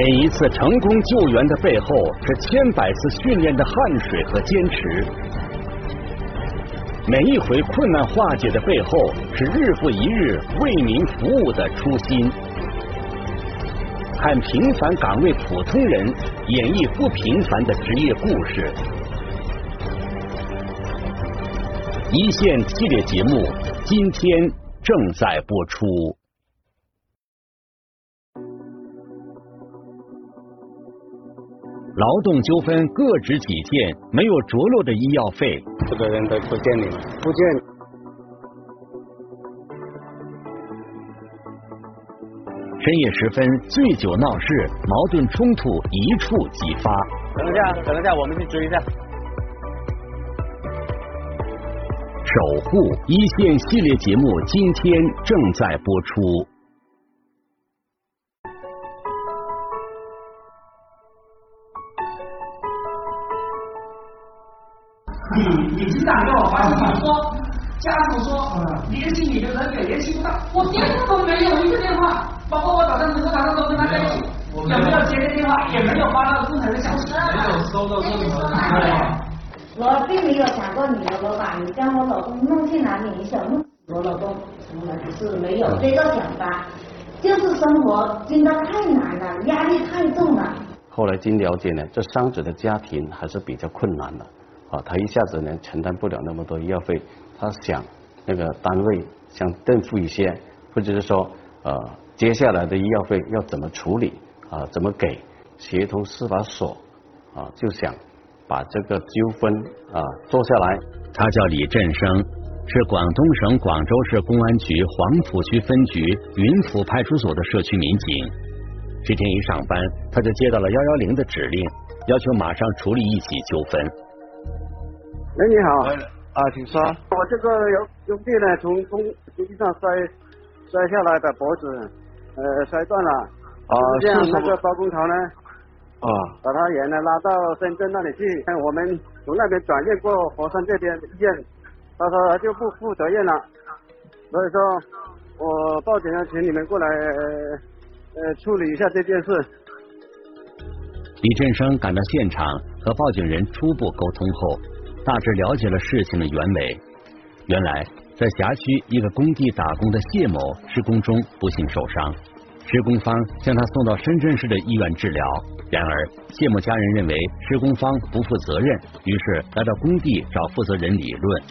每一次成功救援的背后，是千百次训练的汗水和坚持；每一回困难化解的背后，是日复一日为民服务的初心。看平凡岗位普通人演绎不平凡的职业故事，一线系列节目今天正在播出。劳动纠纷各执己见，没有着落的医药费。这个人都不见你了，不见。深夜时分，醉酒闹事，矛盾冲突一触即发。等一下，等一下，我们去追一下。守护一线系列节目今天正在播出。家属说联系你的人也联系不到，我电话都没有一个电话，包括我早上从早上都跟他在一起，有没有接的电话，也没有发到工程的消息，没有收到任何电话。我并没有想过你的老板，你将我老公弄去哪里？你想弄我老公，从来不是没有这个想法，就是生活真的太难了，压力太重了。后来经了解呢，这伤者的家庭还是比较困难的。啊，他一下子呢承担不了那么多医药费，他想那个单位想垫付一些，或者是说呃接下来的医药费要怎么处理啊，怎么给，协同司法所啊就想把这个纠纷啊做下来。他叫李振生，是广东省广州市公安局黄埔区分局云浦派出所的社区民警。这天一上班，他就接到了幺幺零的指令，要求马上处理一起纠纷。喂，你好。啊，请说。我这个有兄弟呢，从工工地上摔摔下来，的脖子呃摔断了。啊，这样那个包工头呢？啊。把他人呢拉到深圳那里去，我们从那边转院过佛山这边医院，他说就不负责任了。所以说，我报警了，请你们过来呃处理一下这件事。李振生赶到现场，和报警人初步沟通后。大致了解了事情的原委。原来，在辖区一个工地打工的谢某施工中不幸受伤，施工方将他送到深圳市的医院治疗。然而，谢某家人认为施工方不负责任，于是来到工地找负责人理论。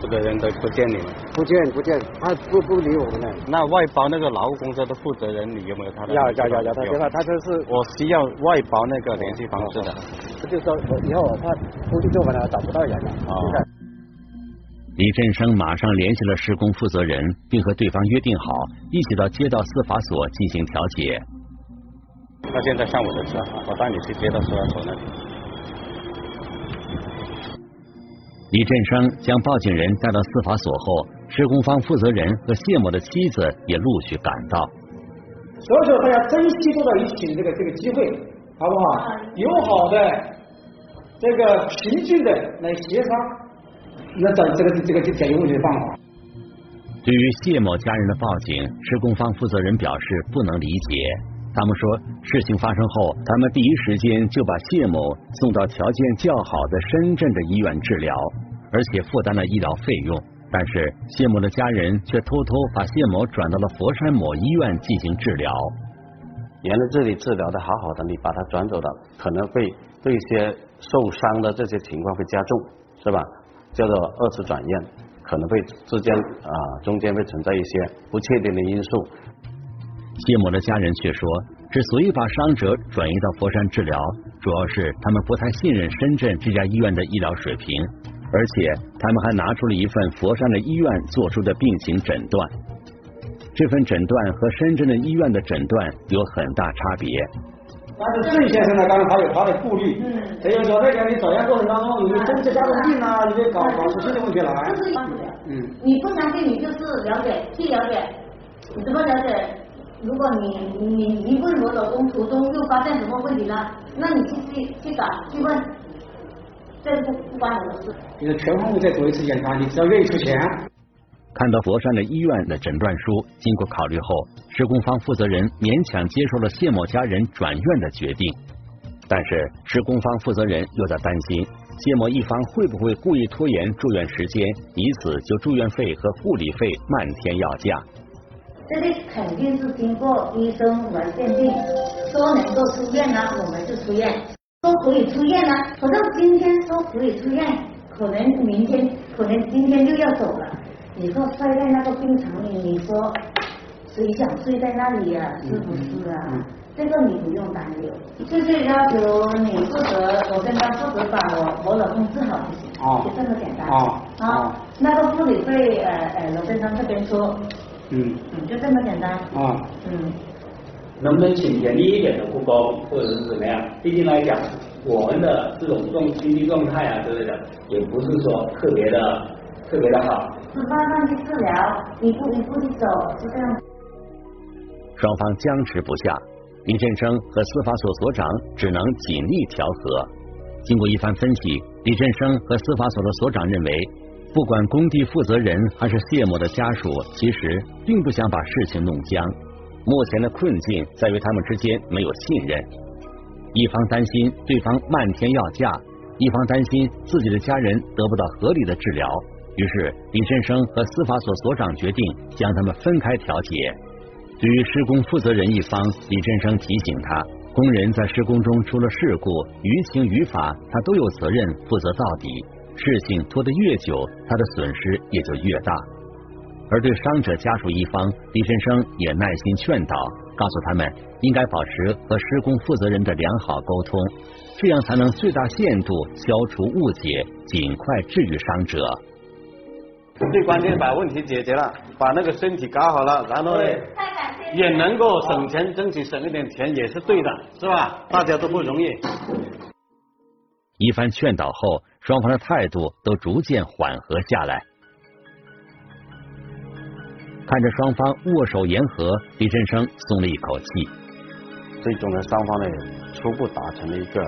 负责人都不见你了，不见不见，他不不理我们了。那外包那个劳务公司的负责人，你有没有他的？要要要要他电话，他就是我需要外包那个联系方式的。他就说我以后我怕工地做完了找不到人了。啊。李振生马上联系了施工负责人，并和对方约定好一起到街道司法所进行调解。那现在上我的车，我带你去街道司法所那里。李振生将报警人带到司法所后，施工方负责人和谢某的妻子也陆续赶到。所以说，大家珍惜坐到一起的这个这个机会，好不好？友好的、这个平静的来协商，那找这个这个解决问题的方法。对于谢某家人的报警，施工方负责人表示不能理解。他们说，事情发生后，他们第一时间就把谢某送到条件较好的深圳的医院治疗。而且负担了医疗费用，但是谢某的家人却偷偷把谢某转到了佛山某医院进行治疗。原来这里治疗的好好的，你把他转走了，可能会对一些受伤的这些情况会加重，是吧？叫做二次转院，可能会之间啊中间会存在一些不确定的因素。谢某的家人却说，之所以把伤者转移到佛山治疗，主要是他们不太信任深圳这家医院的医疗水平。而且他们还拿出了一份佛山的医院做出的病情诊断，这份诊断和深圳的医院的诊断有很大差别。但是郑先生呢，当然他有他的顾虑，所以说那个你转院过程当中有没有增加加重病啊，有没有搞搞出新的问题来？嗯，你不相信你就是了解去了解，你怎么了解？如果你你你问我老公途中又发现什么问题了，那你去去去找去问。这不不关我的事。你的全方位再做一次检查，你只要愿意出钱。看到佛山的医院的诊断书，经过考虑后，施工方负责人勉强接受了谢某家人转院的决定。但是施工方负责人又在担心谢某一方会不会故意拖延住院时间，以此就住院费和护理费漫天要价。这里肯定是经过医生来鉴定，说能够出院呢，我们就出院；说可以出院呢，可能今天说可以出院，可能明天，可能今天就要走了。以后睡在那个病床里，你说谁想睡在那里呀？是不是啊？这个你不用担忧，就是要求你负责，我跟他负责把我我老公治好就行，就这么简单。啊啊，那个护理费，呃呃，罗先生这边说。嗯嗯，就这么简单啊。嗯，能不能请严厉一点的护工，或者是怎么样？毕竟来讲，我们的这种状经济状态啊之类的，也不是说特别的特别的好。慢慢去治疗，一步一步的走，就这样。双方僵持不下，李振生和司法所所长只能尽力调和。经过一番分析，李振生和司法所的所长认为。不管工地负责人还是谢某的家属，其实并不想把事情弄僵。目前的困境在于他们之间没有信任，一方担心对方漫天要价，一方担心自己的家人得不到合理的治疗。于是李振生和司法所所长决定将他们分开调解。对于施工负责人一方，李振生提醒他，工人在施工中出了事故，于情于法他都有责任负责到底。事情拖得越久，他的损失也就越大。而对伤者家属一方，李振生也耐心劝导，告诉他们应该保持和施工负责人的良好沟通，这样才能最大限度消除误解，尽快治愈伤者。最关键把问题解决了，把那个身体搞好了，然后呢，也能够省钱，争取省一点钱也是对的，是吧？大家都不容易。一番劝导后。双方的态度都逐渐缓和下来。看着双方握手言和，李振生松了一口气。最终呢，双方呢初步达成了一个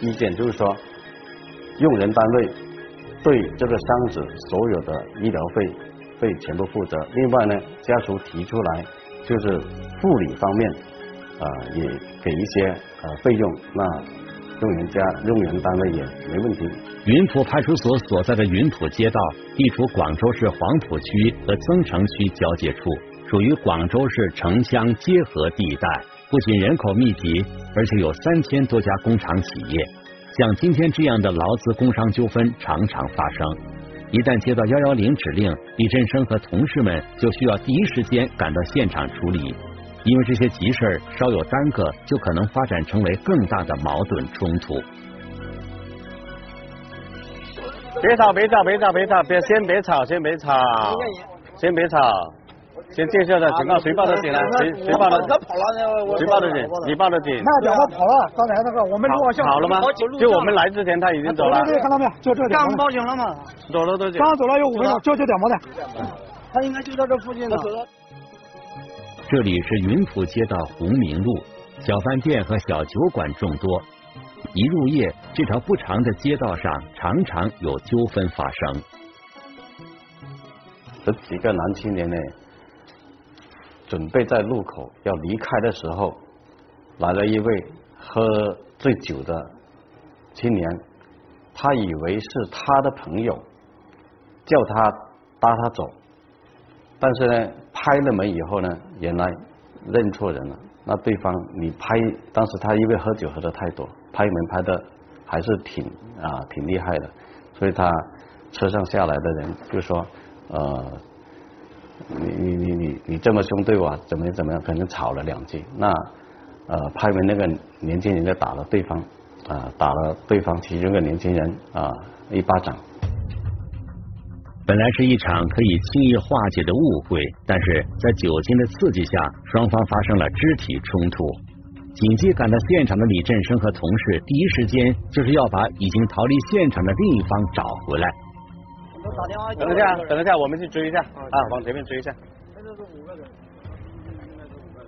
意见，就是说，用人单位对这个伤者所有的医疗费费全部负责。另外呢，家属提出来就是护理方面啊，也给一些呃费用。那用人家用人单位也没问题。云浦派出所所在的云浦街道地处广州市黄埔区和增城区交界处，属于广州市城乡结合地带。不仅人口密集，而且有三千多家工厂企业。像今天这样的劳资工伤纠纷常常发生。一旦接到幺幺零指令，李振生和同事们就需要第一时间赶到现场处理。因为这些急事儿稍有耽搁，就可能发展成为更大的矛盾冲突。别吵，别吵，别吵，别吵，别先别吵，先别吵，先别吵，先介绍的情况，谁报的警呢？谁谁报的？他跑了，谁报的警？你报的警？那家伙跑了，刚才那个我们路上跑了吗？就我们来之前他已经走了。对对，看到没有？就这点。刚报警了吗？走了多久？刚走了有五分钟，就这点毛的。他应该就在这附近呢。这里是云浦街道红明路，小饭店和小酒馆众多。一入夜，这条不长的街道上常常有纠纷发生。这几个男青年呢，准备在路口要离开的时候，来了一位喝醉酒的青年，他以为是他的朋友，叫他搭他走，但是呢。拍了门以后呢，原来认错人了。那对方你拍，当时他因为喝酒喝的太多，拍门拍的还是挺啊挺厉害的。所以他车上下来的人就说呃，你你你你你这么凶对我，怎么怎么样？可能吵了两句。那呃拍门那个年轻人就打了对方啊，打了对方其中一个年轻人啊一巴掌。本来是一场可以轻易化解的误会，但是在酒精的刺激下，双方发生了肢体冲突。紧急赶到现场的李振生和同事，第一时间就是要把已经逃离现场的另一方找回来。等一下，等一下，我们去追一下啊，往前面追一下。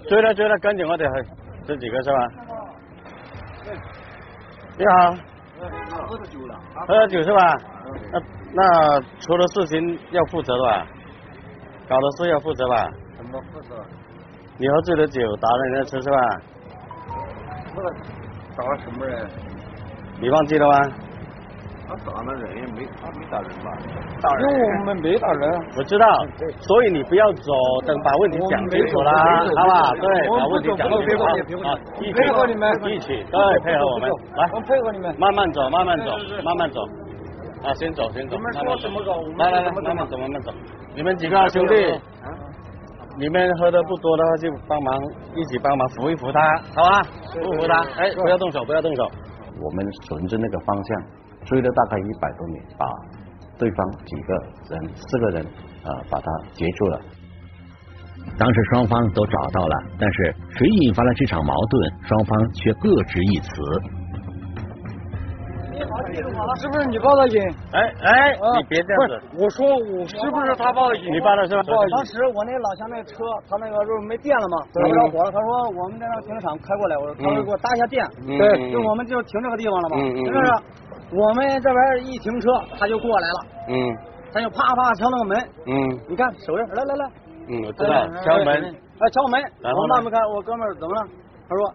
追了追了，跟紧我得这几个是吧？你好。喝了酒了。喝了酒是吧？那那出了事情要负责的吧？搞的事要负责吧？怎么负责？你喝醉了酒打了人家车是吧？我打了什么人？你忘记了吗？他打了人也没，他没打人吧？打人？我们没打人。我知道，所以你不要走，等把问题讲清楚了，好吧？对，把问题讲清楚啊！一起配合你们，一起对，配合我们，来，我配合你们，慢慢走，慢慢走，慢慢走。啊，先走，先走。你们说怎么搞？来来来，慢慢走，慢慢走。你们几个兄弟，你们喝的不多的话，就帮忙一起帮忙扶一扶他，好吧？扶扶他，哎，不要动手，不要动手。我们顺着那个方向追了大概一百多米，把对方几个人四个人啊把他截住了。当时双方都找到了，但是谁引发了这场矛盾，双方却各执一词。是不是你报的警？哎哎，你别这样子。我说我是不是他报的警？你报的是吧？当时我那老乡那车，他那个不是没电了吗？着火了。他说我们在那停车场开过来，我说他说给我搭一下电。对，就我们就停这个地方了嘛。嗯嗯。是我们这边一停车，他就过来了。嗯。他就啪啪敲那个门。嗯。你看手印，来来来。嗯，我知道。敲门。哎，敲门。我慢慢开，我哥们儿怎么了？他说，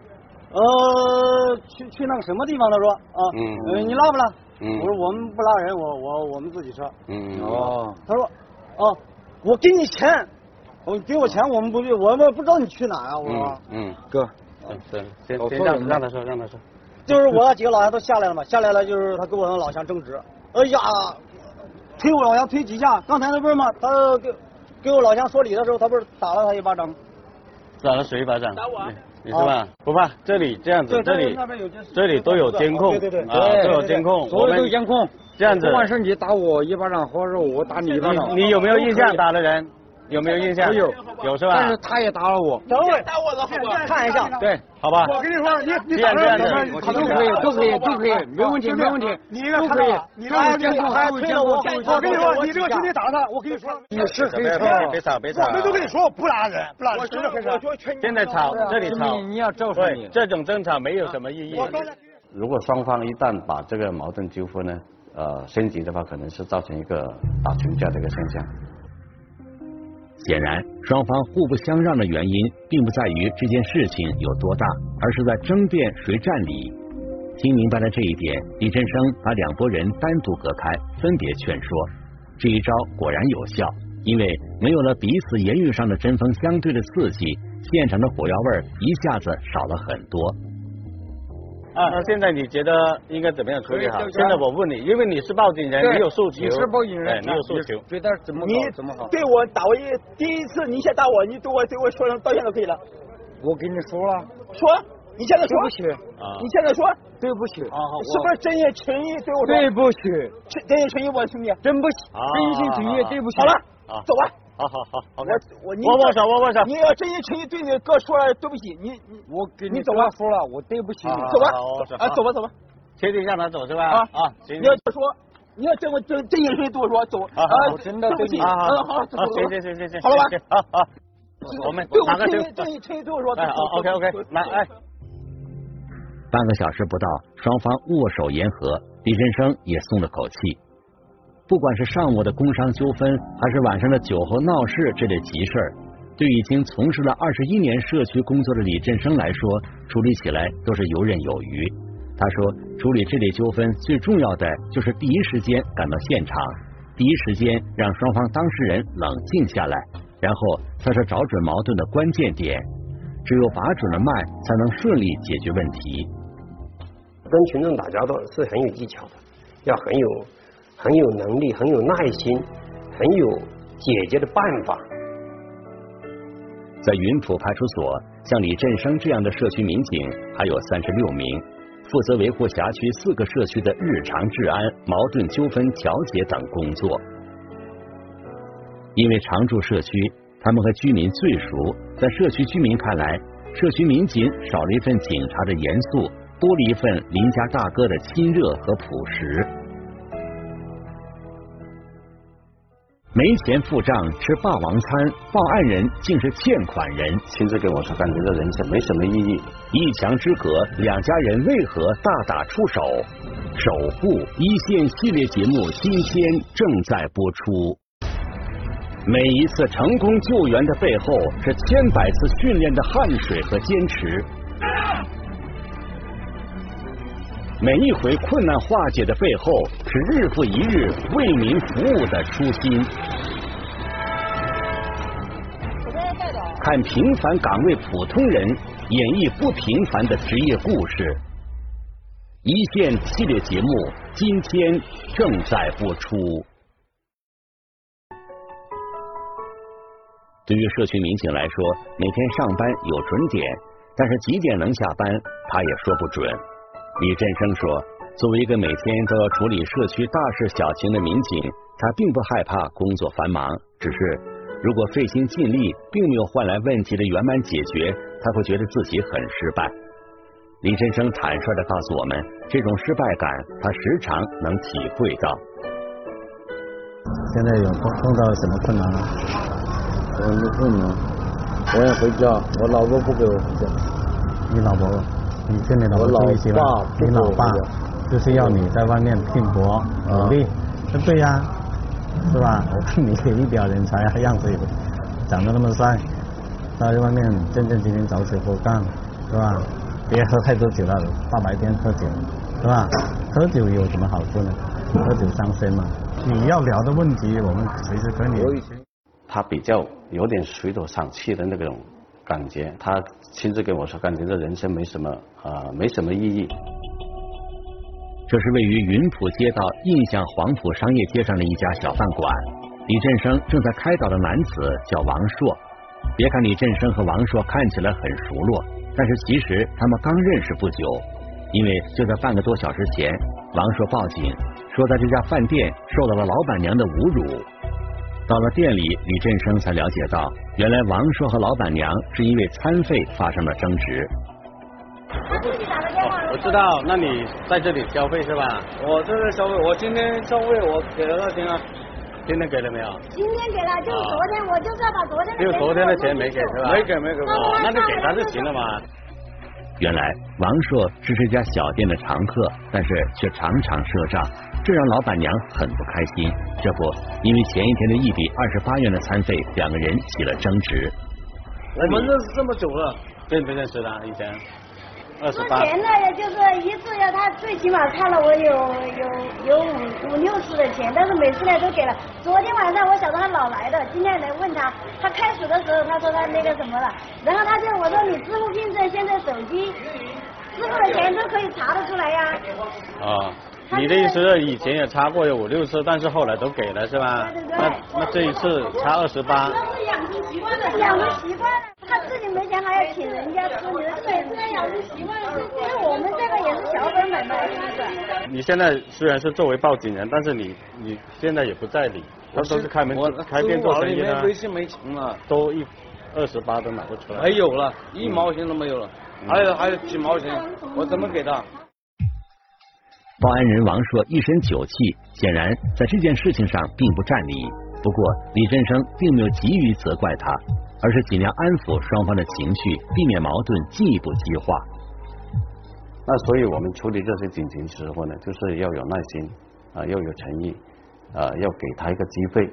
呃，去去那个什么地方？他说啊，嗯，你拉不拉？我说我们不拉人，我我我们自己车。嗯哦。他说哦，我给你钱，我给我钱，我们不去，我们不知道你去哪啊。我说嗯哥，嗯行，先先让让他说，让他说。就是我那几个老乡都下来了嘛，下来了就是他跟我那老乡争执，哎呀，推我老乡推几下，刚才那不是嘛？他给给我老乡说理的时候，他不是打了他一巴掌。打了谁一巴掌？打我。你是吧？不怕，这里这样子，这里这里都有监控，啊，都有监控，所有都有监控。这样子，不管是你打我一巴掌，或者我打你一巴掌，你有没有印象打的人？有没有印象？有，有是吧？但是他也打扰我。等会打我的好不好？看一下，对，好吧。我跟你说，你你打人怎么他都可以，都可以，都可以，没问题，没问题。你应该可以，你这个监控还推了我。我跟你说，你这个兄弟打他，我跟你说，你是黑车。别吵，别吵。我们都跟你说不拉人，不拉人。现在吵，这里吵，你要照说你。这种争吵没有什么意义。如果双方一旦把这个矛盾纠纷呢，呃，升级的话，可能是造成一个打群架的一个现象。显然，双方互不相让的原因，并不在于这件事情有多大，而是在争辩谁占理。听明白了这一点，李振生把两拨人单独隔开，分别劝说。这一招果然有效，因为没有了彼此言语上的针锋相对的刺激，现场的火药味一下子少了很多。啊，那现在你觉得应该怎么样处理好？现在我问你，因为你是报警人，你有诉求，你是报警人，你有诉求，觉得怎么你怎么好？对我打我一第一次，你先打我，你对我对我说声道歉就可以了。我跟你说了，说，你现在说？对不起，你现在说？对不起，啊是不是真心诚意对我说？对不起，真心诚意，我兄弟，真不起，真心诚意，对不起。好了，走吧。好好好，我我握握手，握握手。你要真心诚意对你哥说对不起，你你我给你走吧，说了，我对不起你，走吧，啊，走吧走吧，确定让他走是吧？啊啊，你要说，你要真我真真心诚意对我说走，啊，我真的对不起，啊好，行行行行行，好了吧？好好，我们对我真心真心诚意对我说，，OK OK，来哎，半个小时不到，双方握手言和，李振生也松了口气。不管是上午的工伤纠纷，还是晚上的酒后闹事这类急事儿，对已经从事了二十一年社区工作的李振生来说，处理起来都是游刃有余。他说，处理这类纠纷最重要的就是第一时间赶到现场，第一时间让双方当事人冷静下来，然后才是找准矛盾的关键点。只有把准了脉，才能顺利解决问题。跟群众打交道是很有技巧的，要很有。很有能力，很有耐心，很有解决的办法。在云浦派出所，像李振生这样的社区民警还有三十六名，负责维护辖区四个社区的日常治安、矛盾纠纷调解等工作。因为常住社区，他们和居民最熟，在社区居民看来，社区民警少了一份警察的严肃，多了一份邻家大哥的亲热和朴实。没钱付账吃霸王餐，报案人竟是欠款人。亲自给我说，感觉这人情没什么意义。一墙之隔，两家人为何大打出手？守护一线系列节目今天正在播出。每一次成功救援的背后，是千百次训练的汗水和坚持。每一回困难化解的背后，是日复一日为民服务的初心。看平凡岗位普通人演绎不平凡的职业故事，一线系列节目今天正在播出。对于社区民警来说，每天上班有准点，但是几点能下班，他也说不准。李振生说：“作为一个每天都要处理社区大事小情的民警，他并不害怕工作繁忙，只是如果费心尽力，并没有换来问题的圆满解决，他会觉得自己很失败。”李振生坦率的告诉我们，这种失败感他时常能体会到。现在有碰碰到什么困难了？我没困难，我要回家，我老婆不给我回家。你老婆，你跟你老婆住一起了？你老爸就是要你在外面拼搏努力，对呀，是吧？我 看你一表人才样子也，长得那么帅，在外面正正经经找死活干，是吧？别喝太多酒了，大白天喝酒，是吧？喝酒有什么好处呢？喝酒伤身嘛。你要聊的问题，我们随时跟你。他比较有点水土丧气的那种感觉，他亲自跟我说，感觉这人生没什么啊，没什么意义。这是位于云浦街道印象黄浦商业街上的一家小饭馆，李振生正在开导的男子叫王硕。别看李振生和王硕看起来很熟络，但是其实他们刚认识不久，因为就在半个多小时前，王硕报警说在这家饭店受到了老板娘的侮辱。到了店里，李振生才了解到，原来王硕和老板娘是因为餐费发生了争执。我知道，那你在这里消费是吧？我这里消费，我今天消费我给了多少钱啊？今天给了没有？今天给了，就是昨天，我就是要把昨天的。就昨天的钱没给是吧？没给没给。哦，那就给他就行了嘛。原来王硕是这家小店的常客，但是却常常赊账。这让老板娘很不开心。这不，因为前一天的一笔二十八元的餐费，两个人起了争执。我们认识这么久了，认不认识的？以前二十八。之前呢，也就是一次要他最起码看了我有有有五五六次的钱，但是每次呢都给了。昨天晚上我晓得他老来的，今天来问他，他开始的时候他说他那个什么了，然后他就我说你支付凭证现在手机支付的钱都可以查得出来呀。啊。你的意思是以前也查过有五六次，但是后来都给了是吧？那那这一次差二十八。那是养成习惯了，养成习惯了，他自己没钱还要请人家吃，你的每次养成习惯了，因为我们这个也是小本买卖，是不是？你现在虽然是作为报警人，但是你你现在也不在理，他都是开门开店做生意的。微信没钱了，都一二十八都拿不出来。没有了，一毛钱都没有了，还有还有几毛钱，我怎么给他？报案人王硕一身酒气，显然在这件事情上并不占理。不过李振生并没有急于责怪他，而是尽量安抚双方的情绪，避免矛盾进一步激化。那所以我们处理这些警情时候呢，就是要有耐心啊，要有诚意啊，要给他一个机会。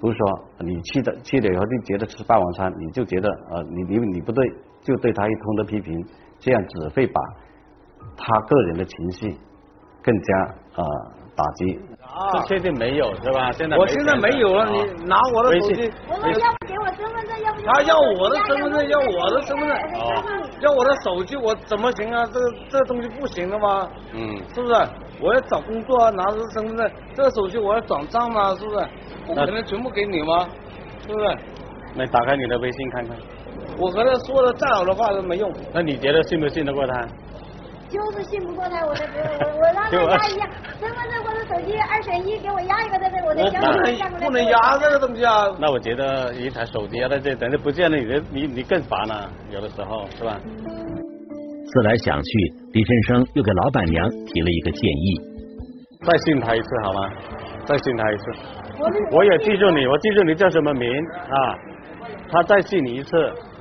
不是说你去的去了以后就觉得吃霸王餐，你就觉得呃你你你不对，就对他一通的批评，这样只会把他个人的情绪。更加啊打击，这确定没有是吧？现在我现在没有了，你拿我的手机。我说要不给我身份证，要不他要我的身份证，要我的身份证，要我的手机，我怎么行啊？这这东西不行的吗？嗯，是不是？我要找工作啊，拿着身份证，这个手机我要转账嘛，是不是？不可能全部给你吗？是不是？那打开你的微信看看。我和他说的再好的话都没用。那你觉得信不信得过他？就是信不过他，我的我 我让他压一压身份证或者手机二选一，给我压一个在这，我再交给他。不能压这个东西啊！那我觉得一台手机压在这，等下不见了，你的你你更烦了，有的时候是吧？思来想去，李振生又给老板娘提了一个建议：再信他一次好吗？再信他一次。我也记住你，我记住你叫什么名啊？他再信你一次，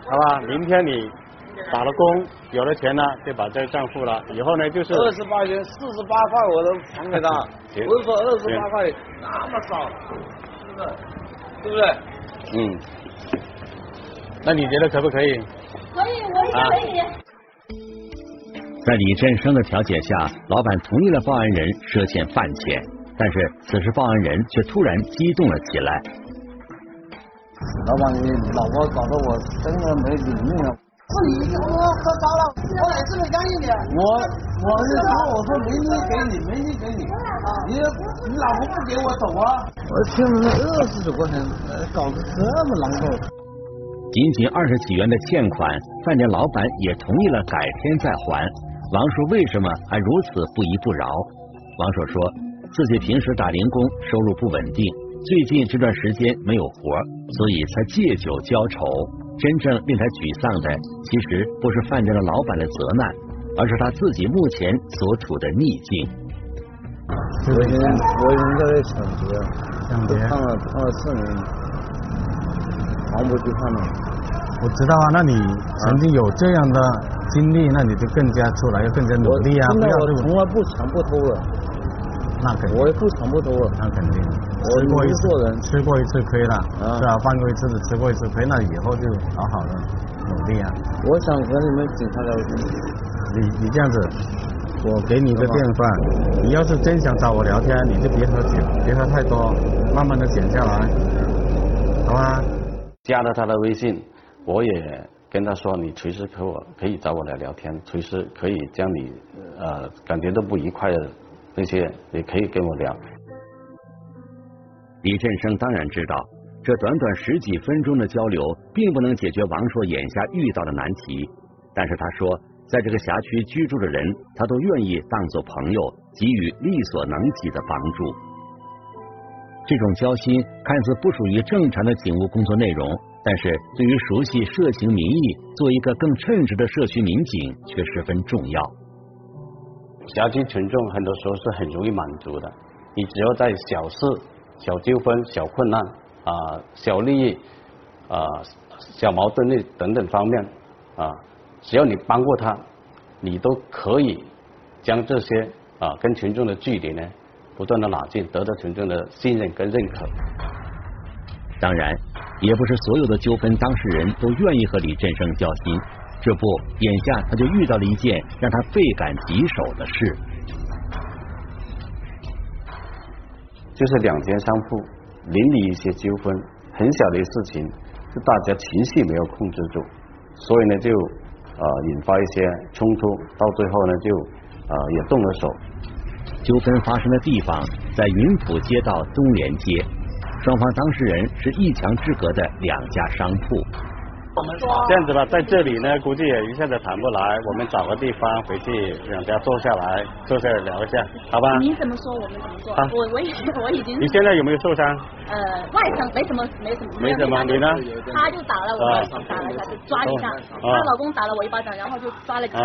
好吧？明天你。打了工，有了钱呢，就把这个账付了。以后呢，就是二十八元，四十八块我都还给他。不是说二十八块那么少，是不是？对不对？嗯。那你觉得可不可以？可以，我也可以。在李振生的调解下，老板同意了报案人赊欠饭钱，但是此时报案人却突然激动了起来。老板，你老婆搞得我真的没底命了。是你我喝糟了，我哪次没干净的？我我是说，我说没你给你，没你给你，你你老婆不给我走啊？我欠了二十九块钱，搞得这么难受。仅仅二十几元的欠款，饭店老板也同意了改天再还。王硕为什么还如此不依不饶？王硕说自己平时打零工，收入不稳定，最近这段时间没有活，所以才借酒浇愁。真正令他沮丧的，其实不是饭店的老板的责难，而是他自己目前所处的逆境。我已经我已经在抢劫，抢劫判了判了四年，黄不去判了。我知道啊，那你曾经有这样的经历，那你就更加出来要更加努力啊！不要我从来不抢不偷了，那肯定我也不抢不偷了，那肯定。吃过一次人，吃过一次亏了，是啊？犯过一次的，吃过一次亏，那以后就好好的努力啊！我想和你们警察聊天，你你这样子，我给你一个电话，你要是真想找我聊天，你就别喝酒，别喝太多，慢慢的减下来，好吧？加了他的微信，我也跟他说，你随时和我可以找我来聊天，随时可以将你呃感觉到不愉快的那些也可以跟我聊。李振生当然知道，这短短十几分钟的交流并不能解决王硕眼下遇到的难题。但是他说，在这个辖区居住的人，他都愿意当做朋友，给予力所能及的帮助。这种交心看似不属于正常的警务工作内容，但是对于熟悉社情民意、做一个更称职的社区民警却十分重要。辖区群众很多时候是很容易满足的，你只要在小事。小纠纷、小困难啊、小利益啊、小矛盾的等等方面啊，只要你帮过他，你都可以将这些啊跟群众的距离呢不断的拉近，得到群众的信任跟认可。当然，也不是所有的纠纷当事人都愿意和李振生交心。这不，眼下他就遇到了一件让他倍感棘手的事。就是两间商铺邻里一些纠纷，很小的事情，是大家情绪没有控制住，所以呢就呃引发一些冲突，到最后呢就呃也动了手。纠纷发生的地方在云浦街道东连街，双方当事人是一墙之隔的两家商铺。这样子吧，在这里呢，估计也一下子谈不来，我们找个地方回去，两家坐下来，坐下来聊一下，好吧？你怎么说，我们怎么做。我我已我已经。你现在有没有受伤？呃，外伤没什么，没什么。没什么，你呢？他就打了我，打了一下，就抓一下。她老公打了我一巴掌，然后就抓了几下，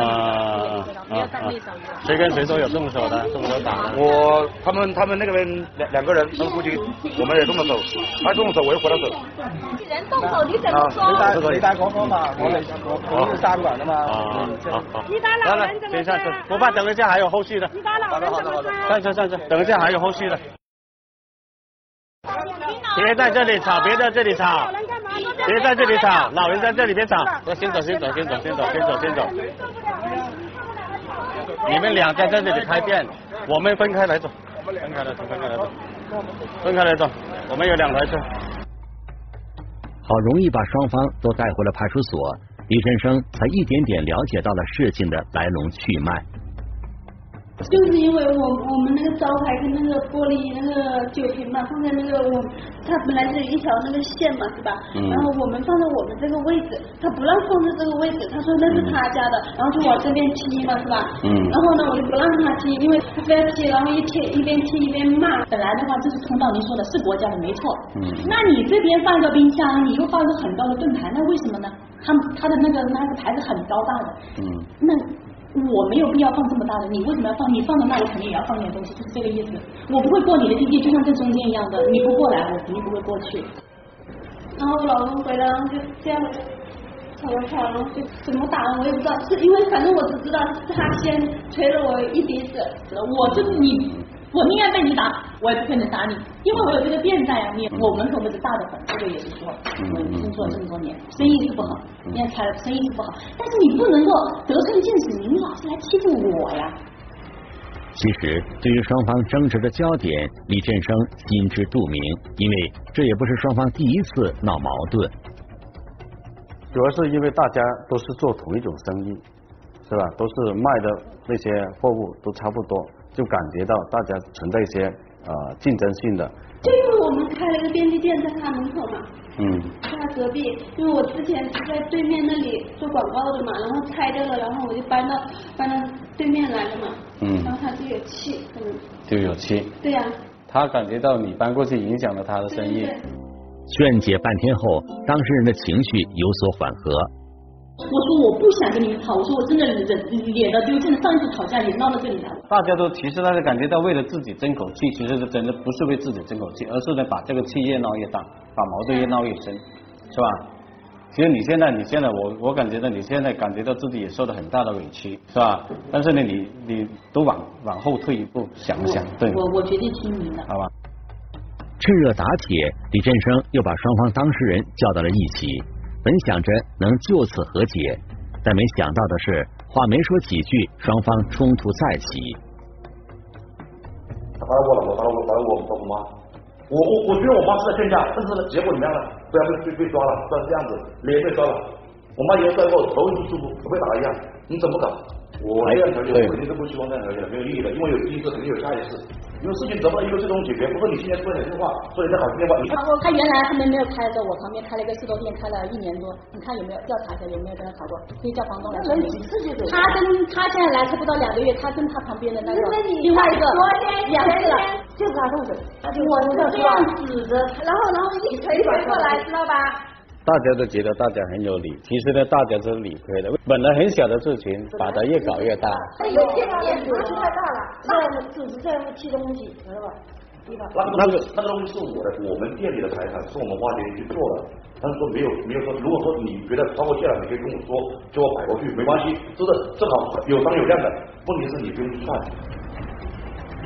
没有在内伤。谁跟谁说有动手的？动手打？我他们他们那个人两两个人，他们夫妻，我们也动了手，他动了手，我又回了手。人动手你怎么说？打广告嘛，我们我们是三管的嘛。啊好。你打老人怎么？先上车，不怕，等一下还有后续的。你打老人怎么？上车上车，等一下还有后续的。别在这里吵，别在这里吵，别在这里吵，老人在这里别吵，先走先走先走先走先走先走。你们两家在这里开店，我们分开来走，分开来走，分开来走，分开来走，我们有两台车。好容易把双方都带回了派出所，李振生才一点点了解到了事情的来龙去脉。就是因为我我们那个招牌跟那个玻璃那个酒瓶嘛，放在那个我，它本来是一条那个线嘛，是吧？嗯。然后我们放在我们这个位置，他不让放在这个位置，他说那是他家的，然后就往这边踢嘛，是吧？嗯。然后呢，我就不让他踢，因为他非要踢，然后一踢一边踢一边骂。本来的话，这是通道，您说的是国家的，没错。嗯。那你这边放个冰箱，你又放个很高的盾牌，那为什么呢？他他的那个那个牌子很高大的。嗯。那。我没有必要放这么大的，你为什么要放？你放的那里肯定也要放点东西，就是这个意思。我不会过你的地界，就像这中间一样的，你不过来，我肯定不会过去。然后我老公回来，然后就这样吵了吵，然后就怎么打我也不知道，是因为反正我只知道是他先捶了我一鼻子，我就是你，我宁愿被你打，我也不可能打你，因为我有这个店在啊。你我门口不是大的很，这个也是说，我工作了这么多年，生意是不好，你看开了生意是不好，但是你不能够得寸进尺，你老是来欺负我呀。其实，对于双方争执的焦点，李振生心知肚明，因为这也不是双方第一次闹矛盾。主要是因为大家都是做同一种生意，是吧？都是卖的那些货物都差不多，就感觉到大家存在一些呃竞争性的。就因为我们开了个便利店在他门口嘛，嗯，在他隔壁，因为我之前是在对面那里做广告的嘛，然后拆掉了，然后我就搬到搬到对面来了嘛，嗯，然后他就有气，可能就有气。对呀。他感觉到你搬过去影响了他的生意。劝解半天后，当事人的情绪有所缓和。我说我不想跟你们吵，我说我真的忍脸都丢尽了。上一次吵架也闹到这里来了。大家都其实大家感觉到为了自己争口气，其实是真的不是为自己争口气，而是呢把这个气越闹越大，把矛盾越闹越深，是吧？其实你现在你现在我我感觉到你现在感觉到自己也受了很大的委屈，是吧？但是呢你你都往往后退一步想想，对。我我决定听你的。好吧。趁热打铁，李振生又把双方当事人叫到了一起。本想着能就此和解，但没想到的是，话没说几句，双方冲突再起。他打我了，我打我，打我，打我妈。我我我觉得我妈是在劝架，但是呢结果怎么样了？不要被被被抓了，不然这样子，脸被抓了。我妈也摔过，头不舒服，不被打了一样，你怎么搞？我这样调解，我肯定是不希望这样调解的，没有意义的，因为有第一次，肯定有下一次。因为事情得不到一个最终解决，不过你今天说点真话，说人家好听的话。他他原来他们没有开的，我旁边开了一个四多店，开了一年多。你看有没有调查一下，有没有跟他吵过？可以叫房东来证明。他跟他现在来才不到两个月，他跟他旁边的那个另外一个两个了，就是他动手。我是这样指着，然后然后一锤锤过来，知道吧？大家都觉得大家很有理，其实呢，大家都是理亏的。本来很小的事情，把它越搞越大。哎呦，这个面子太大了，那我们组织在乎吃东西，知道吧？那个那个东西是我的，我们店里的财产，是我们花钱去做的。但是说没有没有说，如果说你觉得超过线了，你可以跟我说，叫我摆过去，没关系，这个正好有商有量的。问题是你不用算。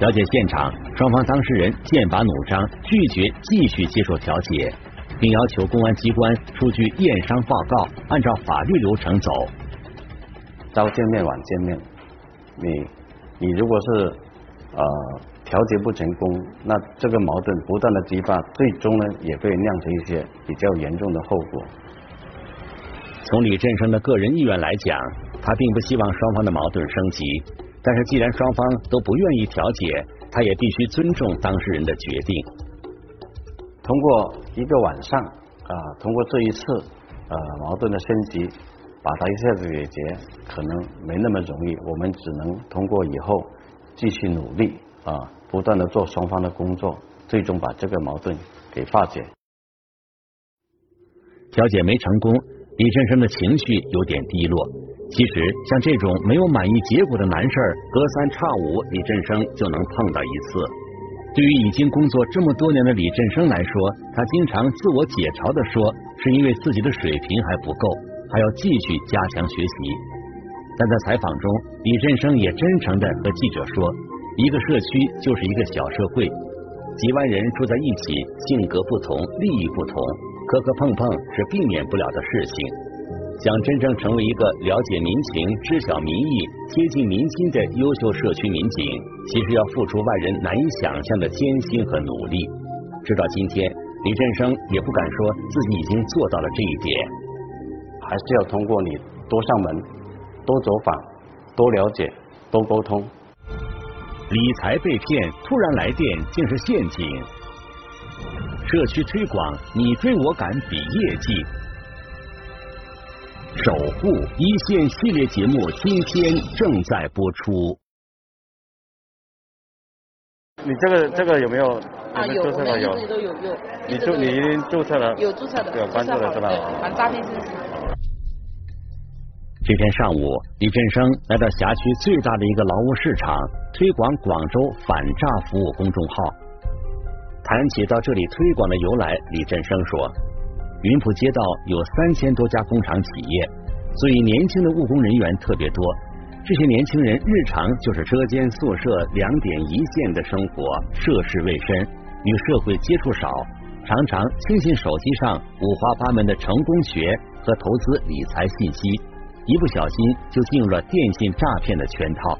了解现场，双方当事人剑拔弩张，拒绝继续接受调解。并要求公安机关出具验伤报告，按照法律流程走。早见面晚见面，你你如果是呃调解不成功，那这个矛盾不断的激发，最终呢也会酿成一些比较严重的后果。从李振生的个人意愿来讲，他并不希望双方的矛盾升级，但是既然双方都不愿意调解，他也必须尊重当事人的决定。通过一个晚上啊，通过这一次呃矛盾的升级，把它一下子解决，可能没那么容易。我们只能通过以后继续努力啊，不断的做双方的工作，最终把这个矛盾给化解。调解没成功，李振生的情绪有点低落。其实像这种没有满意结果的难事儿，隔三差五李振生就能碰到一次。对于已经工作这么多年的李振生来说，他经常自我解嘲的说，是因为自己的水平还不够，还要继续加强学习。但在采访中，李振生也真诚的和记者说，一个社区就是一个小社会，几万人住在一起，性格不同，利益不同，磕磕碰碰是避免不了的事情。想真正成为一个了解民情、知晓民意、贴近民心的优秀社区民警，其实要付出外人难以想象的艰辛和努力。直到今天，李振生也不敢说自己已经做到了这一点，还是要通过你多上门、多走访、多了解、多沟通。理财被骗，突然来电竟是陷阱。社区推广，你追我赶比业绩。守护一线系列节目今天正在播出。你这个这个有没有？啊有，我们一直都有有。你注你已经注册了？有注册的，有关注了是吧？反诈骗信息。这天上午，李振生来到辖区最大的一个劳务市场，推广广州反诈服务公众号。谈起到这里推广的由来，李振生说。云浦街道有三千多家工厂企业，所以年轻的务工人员特别多。这些年轻人日常就是车间宿舍两点一线的生活，涉世未深，与社会接触少，常常轻信手机上五花八门的成功学和投资理财信息，一不小心就进入了电信诈骗的圈套。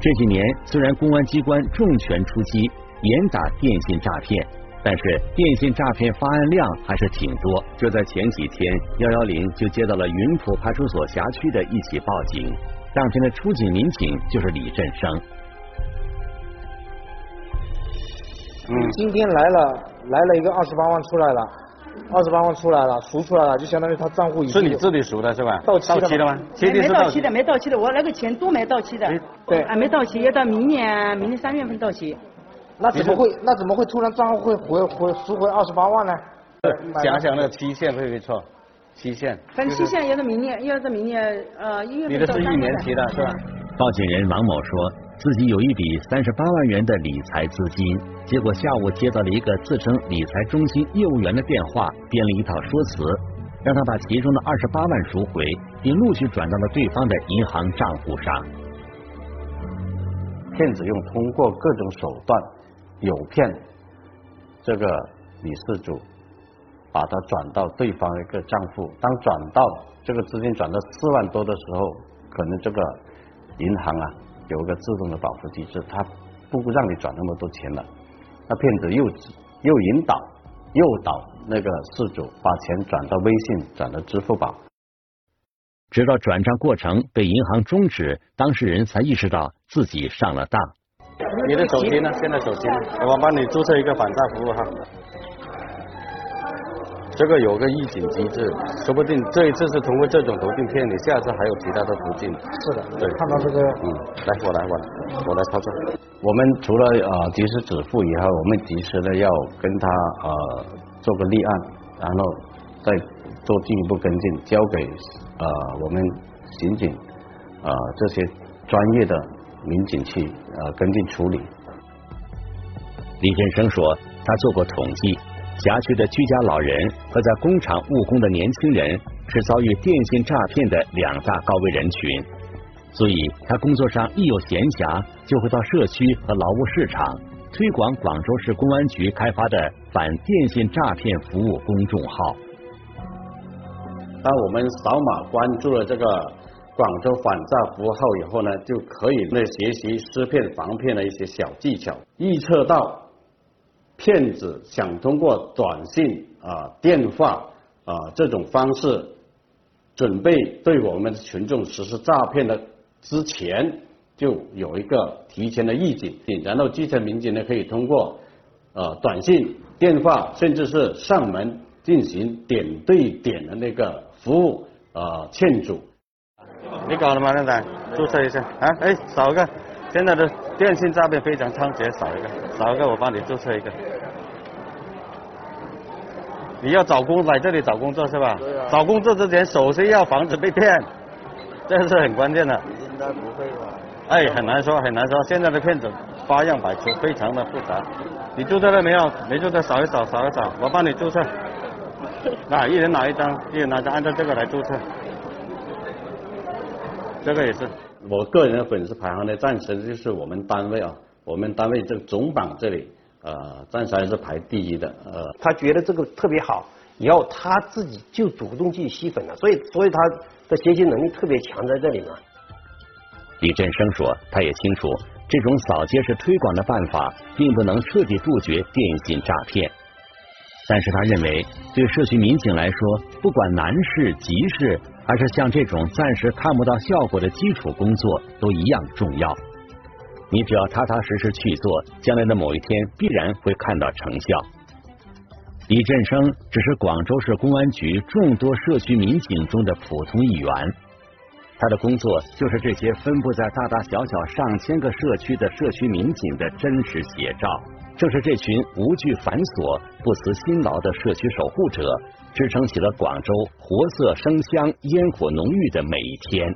这几年虽然公安机关重拳出击，严打电信诈骗，但是电信诈骗发案量还是挺多。就在前几天，幺幺零就接到了云浦派出所辖区的一起报警。当天的出警民警就是李振生。嗯，今天来了，来了一个二十八万出来了，二十八万出来了，赎出来了，就相当于他账户已经是你自己赎的是吧？到期了吗？没到期的，没到期的，我那个钱都没到期的。对，还没到期，要到明年，明年三月份到期。那怎么会？那怎么会突然账户会回回赎回二十八万呢？想想那个期限会不会错？期限，反正期限要到明年，要到明年呃一月份你的是一年期的是吧？报警人王某说自己有一笔三十八万元的理财资金，结果下午接到了一个自称理财中心业务员的电话，编了一套说辞，让他把其中的二十八万赎回，并陆续转到了对方的银行账户上。骗子用通过各种手段诱骗这个李事主。把她转到对方一个账户，当转到这个资金转到四万多的时候，可能这个银行啊有一个自动的保护机制，它不让你转那么多钱了。那骗子又又引导诱导那个事主把钱转到微信，转到支付宝，直到转账过程被银行终止，当事人才意识到自己上了当。你的手机呢？现在手机呢？我帮你注册一个反诈服务号。这个有个预警机制，说不定这一次是通过这种途径骗你，下次还有其他的途径。是的，对，看到这个，嗯，来，我来，我来，我来操作。我们除了呃及时止付以后，我们及时的要跟他呃做个立案，然后再做进一步跟进，交给呃我们刑警呃这些专业的民警去呃跟进处理。李振生说，他做过统计。辖区的居家老人和在工厂务工的年轻人是遭遇电信诈骗的两大高危人群，所以他工作上一有闲暇，就会到社区和劳务市场推广广州市公安局开发的反电信诈骗服务公众号。当我们扫码关注了这个广州反诈服务号以后呢，就可以那学习识骗防骗的一些小技巧，预测到。骗子想通过短信啊、电话啊这种方式，准备对我们群众实施诈骗的之前，就有一个提前的预警，然后基层民警呢可以通过呃短信、电话，甚至是上门进行点对点的那个服务啊劝阻。你搞了吗？现在注册一下啊？哎，扫一个。现在的电信诈骗非常猖獗，扫一个，扫一个，我帮你注册一个。你要找工来这里找工作是吧？对啊。找工作之前，首先要防止被骗，这是很关键的。应该不会吧？哎，很难说，很难说。现在的骗子花样百出，非常的复杂。你注册了没有？没注册，扫一扫，扫一扫，我帮你注册。那一人拿一张，一人拿张，按照这个来注册。这个也是。我个人的粉丝排行呢，暂时就是我们单位啊，我们单位这个总榜这里，呃，暂时还是排第一的。呃，他觉得这个特别好，以后他自己就主动去吸粉了，所以，所以他的学习能力特别强在这里嘛。李振生说，他也清楚，这种扫街式推广的办法，并不能彻底杜绝电信诈骗。但是他认为，对社区民警来说，不管难事急事，而是像这种暂时看不到效果的基础工作，都一样重要。你只要踏踏实实去做，将来的某一天必然会看到成效。李振生只是广州市公安局众多社区民警中的普通一员，他的工作就是这些分布在大大小小上千个社区的社区民警的真实写照。正是这群无惧繁琐、不辞辛劳的社区守护者，支撑起了广州活色生香、烟火浓郁的每一天。